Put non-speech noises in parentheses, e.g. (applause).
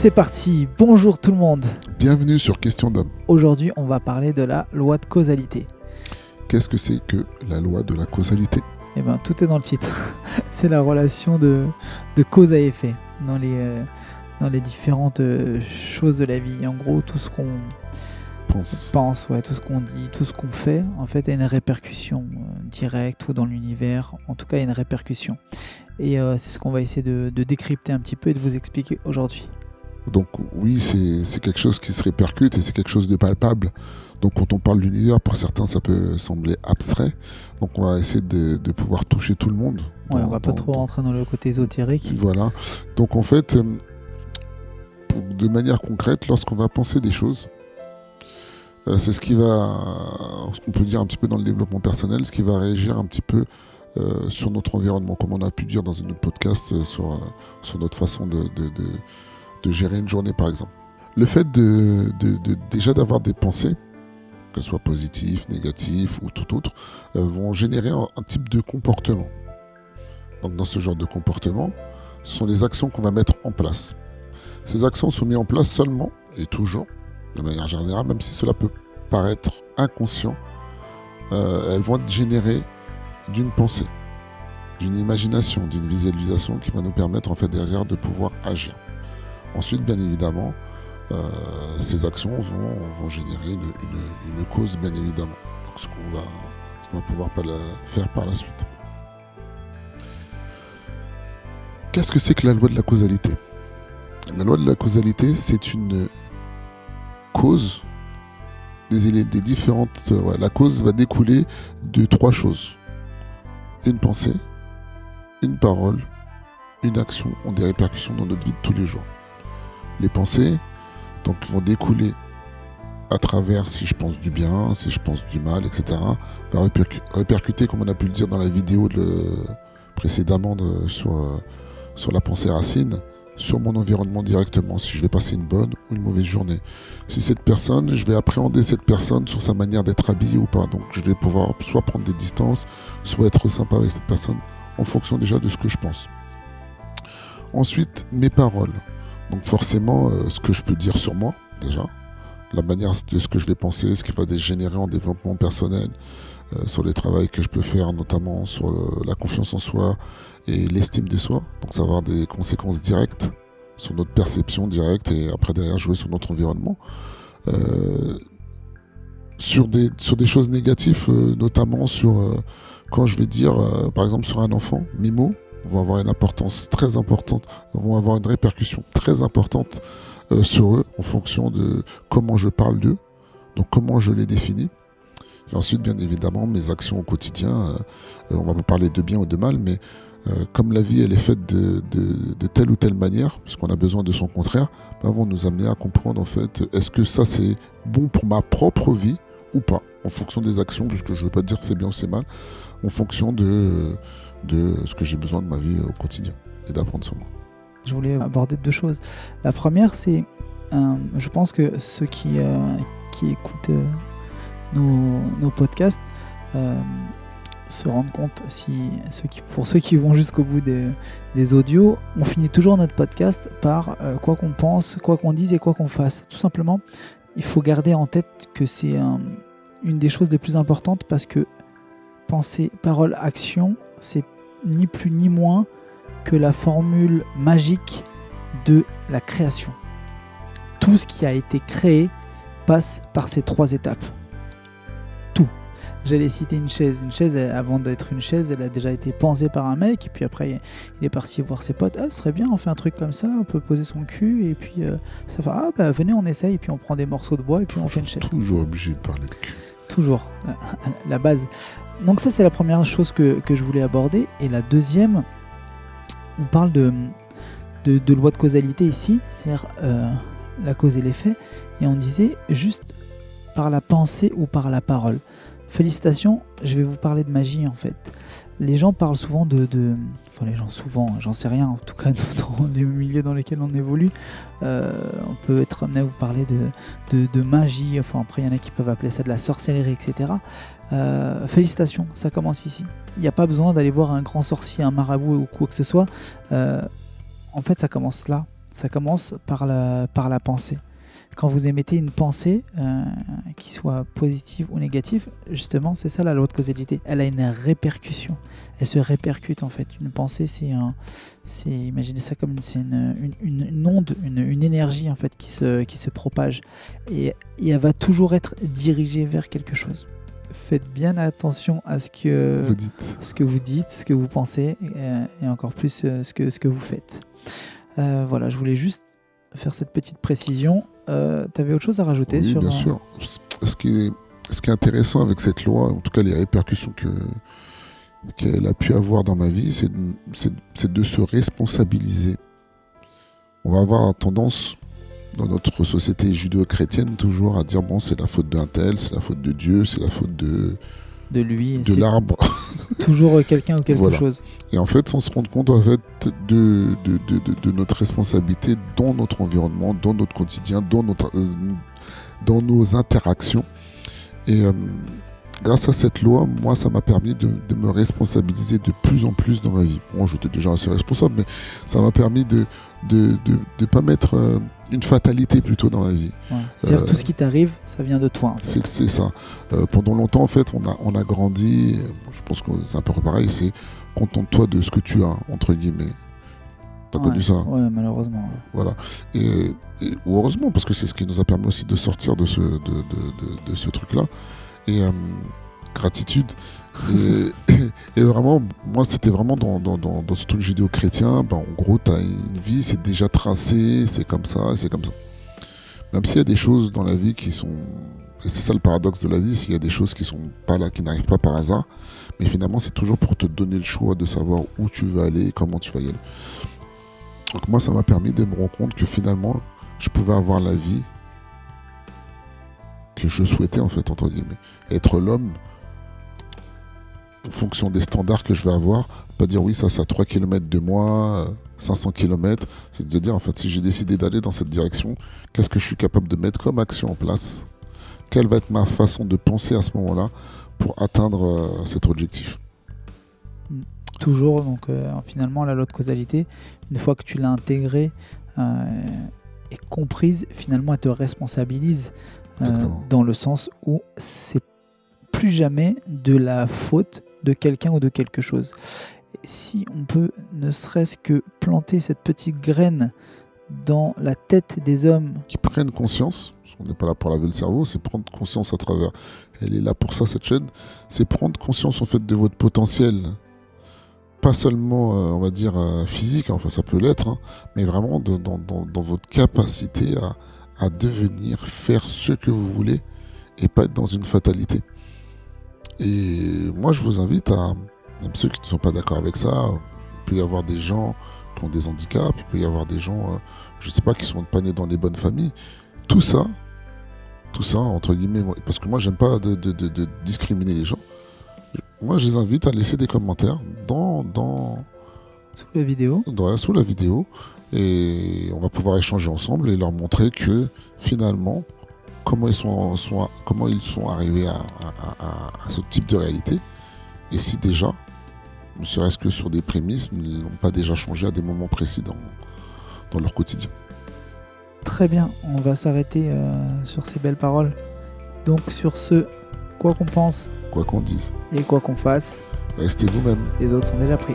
C'est parti, bonjour tout le monde. Bienvenue sur Question d'homme. Aujourd'hui, on va parler de la loi de causalité. Qu'est-ce que c'est que la loi de la causalité? Eh bien, tout est dans le titre. (laughs) c'est la relation de, de, cause à effet dans les, euh, dans les différentes euh, choses de la vie. En gros, tout ce qu'on pense, pense ouais, tout ce qu'on dit, tout ce qu'on fait, en fait, a une répercussion euh, directe ou dans l'univers. En tout cas, il y a une répercussion. Et c'est ce qu'on va essayer de, de décrypter un petit peu et de vous expliquer aujourd'hui. Donc oui, c'est quelque chose qui se répercute et c'est quelque chose de palpable. Donc quand on parle d'univers, pour certains, ça peut sembler abstrait. Donc on va essayer de, pouvoir toucher tout le monde. Ouais, on va pas trop rentrer dans le côté ésotérique. Voilà. Donc en fait, euh, de manière concrète, lorsqu'on va penser des choses, euh, c'est ce qui va, ce qu'on peut dire un petit peu dans le développement personnel, ce qui va réagir un petit peu euh, sur notre environnement, comme on a pu dire dans un autre podcast sur, sur notre façon de de gérer une journée par exemple. Le fait de, déjà d'avoir des pensées, qu'elles soient positives, négatives ou tout autre, euh, vont générer un, type de comportement. Donc dans ce genre de comportement, ce sont les actions qu'on va mettre en place. Ces actions sont mises en place seulement et toujours, de manière générale, même si cela peut paraître inconscient, euh, elles vont être générées d'une pensée, d'une imagination, d'une visualisation qui va nous permettre en fait derrière de pouvoir agir. Ensuite, bien évidemment, euh, ces actions vont, générer une, cause, bien évidemment. ce qu'on va, pouvoir faire par la suite. Qu'est-ce que c'est que la loi de la causalité? La loi de la causalité, c'est une cause des, différentes. la cause va découler de trois choses une pensée, une parole, une action ont des répercussions dans notre vie de tous les jours les pensées donc, vont découler à travers si je pense du bien, si je pense du mal, etc. va répercuter, comme on a pu le dire dans la vidéo précédemment sur, euh, sur la pensée racine, sur mon environnement directement, si je vais passer une bonne ou une mauvaise journée. Si cette personne, je vais appréhender cette personne sur sa manière d'être habillée ou pas. Donc je vais pouvoir soit prendre des distances, soit être sympa avec cette personne en fonction déjà de ce que je pense. Ensuite, mes paroles. Donc forcément, euh, ce que je peux dire sur moi, déjà, la manière de ce que je vais penser, ce qui va dégénérer en développement personnel, euh, sur les travaux que je peux faire, notamment sur la confiance en soi et l'estime de soi. Donc ça va avoir des conséquences directes sur notre perception directe et après derrière jouer sur notre environnement. Euh, sur, des, sur des choses négatives, notamment sur quand je vais dire, par exemple sur un enfant, Mimo, vont avoir une importance très importante, vont avoir une répercussion très importante euh, sur eux en fonction de comment je parle d'eux, donc comment je les définis. Et ensuite, bien évidemment, mes actions au quotidien, euh, on va pas parler de bien ou de mal, mais euh, comme la vie elle est faite de, telle ou telle manière, puisqu'on a besoin de son contraire, bah, vont nous amener à comprendre en fait, est-ce que ça c'est bon pour ma propre vie ou pas, en fonction des actions, puisque je ne veux pas dire c'est bien ou c'est mal, en fonction de de ce que j'ai besoin de ma vie au quotidien et d'apprendre sur moi. Je voulais aborder deux choses. La première, c'est, euh, je pense que ceux qui, euh, qui écoutent euh, nos, podcasts se rendent compte, si, ceux qui, pour ceux qui vont jusqu'au bout des, des, audios, on finit toujours notre podcast par quoi qu'on pense, quoi qu'on dise et quoi qu'on fasse. Tout simplement, il faut garder en tête que c'est une des choses les plus importantes parce que pensée, parole, action, c'est ni plus ni moins que la formule magique de la création. Tout ce qui a été créé passe par ces trois étapes. Tout. J'allais citer une chaise. Une chaise, avant d'être une chaise, elle a déjà été pensée par un mec. Et puis après, il est parti voir ses potes. Ah, ce serait bien, on fait un truc comme ça. On peut poser son cul. Et puis, euh, ça va. Ah, bah venez, on essaye. Et puis, on prend des morceaux de bois. Et puis, on fait une chaise. Toujours obligé de parler de cul. Toujours. (laughs) La base. Donc ça c'est la première chose que, je voulais aborder. Et la deuxième, on parle de, loi de causalité ici, c'est-à-dire euh, la cause et l'effet. Et on disait juste par la pensée ou par la parole. Félicitations, je vais vous parler de magie en fait. Les gens parlent souvent de, de enfin les gens souvent, j'en sais rien, en tout cas (laughs) dans les milieux dans lesquels on évolue, euh, on peut être amené à vous parler de, de, magie, enfin après il y en a qui peuvent appeler ça de la sorcellerie, etc. Euh, félicitations, ça commence ici. Il n'y a pas besoin d'aller voir un grand sorcier, un marabout ou quoi que ce soit. Euh, en fait, ça commence là. Ça commence par la, par la pensée. Quand vous émettez une pensée, euh, qui soit positive ou négative, justement, c'est ça la loi de causalité. Elle a une répercussion. Elle se répercute en fait. Une pensée, c'est un, c'est, imaginez ça comme une, une, une, onde, une, énergie en fait qui se, qui se propage et, et elle va toujours être dirigée vers quelque chose faites bien attention à ce que vous dites, ce que vous, dites, ce que vous pensez et, et encore plus euh, ce que, ce que vous faites. Euh, voilà, je voulais juste faire cette petite précision. Euh, tu avais autre chose à rajouter oui, sur bien sûr. Ce qui, est, ce qui est intéressant avec cette loi, en tout cas les répercussions que qu'elle a pu avoir dans ma vie, c'est de, de se responsabiliser. On va avoir tendance dans notre société judéo-chrétienne toujours à dire bon c'est la faute d'un tel, c'est la faute de Dieu, c'est la faute de de lui, de l'arbre. (laughs) toujours quelqu'un ou quelque Voilà. chose. Et en fait, sans se rendre compte en fait de, de, de, de- de notre responsabilité dans notre environnement, dans notre quotidien, dans, notre, euh, dans nos interactions. Et euh, grâce à cette loi, moi, ça m'a permis de, de me responsabiliser de plus en plus dans ma vie. Bon, j'étais déjà assez responsable, mais ça m'a permis de de, de pas mettre euh, une fatalité plutôt dans la vie. Ouais. C'est-à-dire Euh, tout ce qui t'arrive, ça vient de toi. en fait. C'est ça. Euh, pendant longtemps, en fait, on a, on a grandi. euh, Je pense que c'est un peu pareil. C'est contente-toi de ce que tu as, entre guillemets. T'as Ouais, connu ça Ouais, malheureusement. ouais. Voilà. Et, heureusement, parce que c'est ce qui nous a permis aussi de sortir de ce, de, de, de- de ce truc-là. Et euh, gratitude. (coughs) Et, vraiment, moi, c'était vraiment dans, dans, ce truc judéo-chrétien. Ben, en gros, tu as une vie, c'est déjà tracé, c'est comme ça, c'est comme ça. Même s'il y a des choses dans la vie qui sont. Et c'est ça le paradoxe de la vie, qu'il y a des choses qui sont pas là, qui n'arrivent pas par hasard. Mais finalement, c'est toujours pour te donner le choix de savoir où tu vas aller et comment tu vas y aller. Donc moi, ça m'a permis de me rendre compte que finalement, je pouvais avoir la vie que je souhaitais, en fait, entre guillemets. Être l'homme en fonction des standards que je vais avoir. Pas dire oui, ça c'est à 3 km de moi, euh, 500 km. C'est de se dire, en fait, si j'ai décidé d'aller dans cette direction, qu'est-ce que je suis capable de mettre comme action en place? Quelle va être ma façon de penser à ce moment-là pour atteindre euh, cet objectif? Toujours, donc euh, finalement, la loi de causalité, une fois que tu l'as intégrée euh, et comprise, finalement, elle te responsabilise euh, dans le sens où c'est plus jamais de la faute de quelqu'un ou de quelque chose. Si on peut ne serait-ce que planter cette petite graine dans la tête des hommes, Qui prennent conscience, parce n'est pas là pour laver le cerveau, c'est prendre conscience à travers. Elle est là pour ça, cette chaîne. C'est prendre conscience, en fait, de votre potentiel. Pas seulement, euh, on va dire, euh, physique, enfin ça peut l'être, hein, mais vraiment dans, votre capacité à devenir, faire ce que vous voulez et pas être dans une fatalité. Et moi, je vous invite à, même ceux qui ne sont pas d'accord avec ça, il peut y avoir des gens qui ont des handicaps, il peut y avoir des gens, euh, je sais pas, qui sont pas nés dans les bonnes familles. Tout ça, tout ça, entre guillemets, parce que moi, j'aime pas de, de- de- de discriminer les gens. Moi, je les invite à laisser des commentaires dans, dans, sous la vidéo, dans- sous la vidéo et on va pouvoir échanger ensemble et leur montrer que finalement, comment ils sont, sont- comment ils sont arrivés à, à- à- à ce type de réalité et si déjà, ne serait-ce que sur des prémices, ils n'ont pas déjà changé à des moments précis dans, dans leur quotidien. très bien, on va s'arrêter euh, sur ces belles paroles. Donc sur ce, quoi qu'on pense Quoi qu'on dise, et quoi qu'on fasse, restez vous-même. les autres sont déjà pris.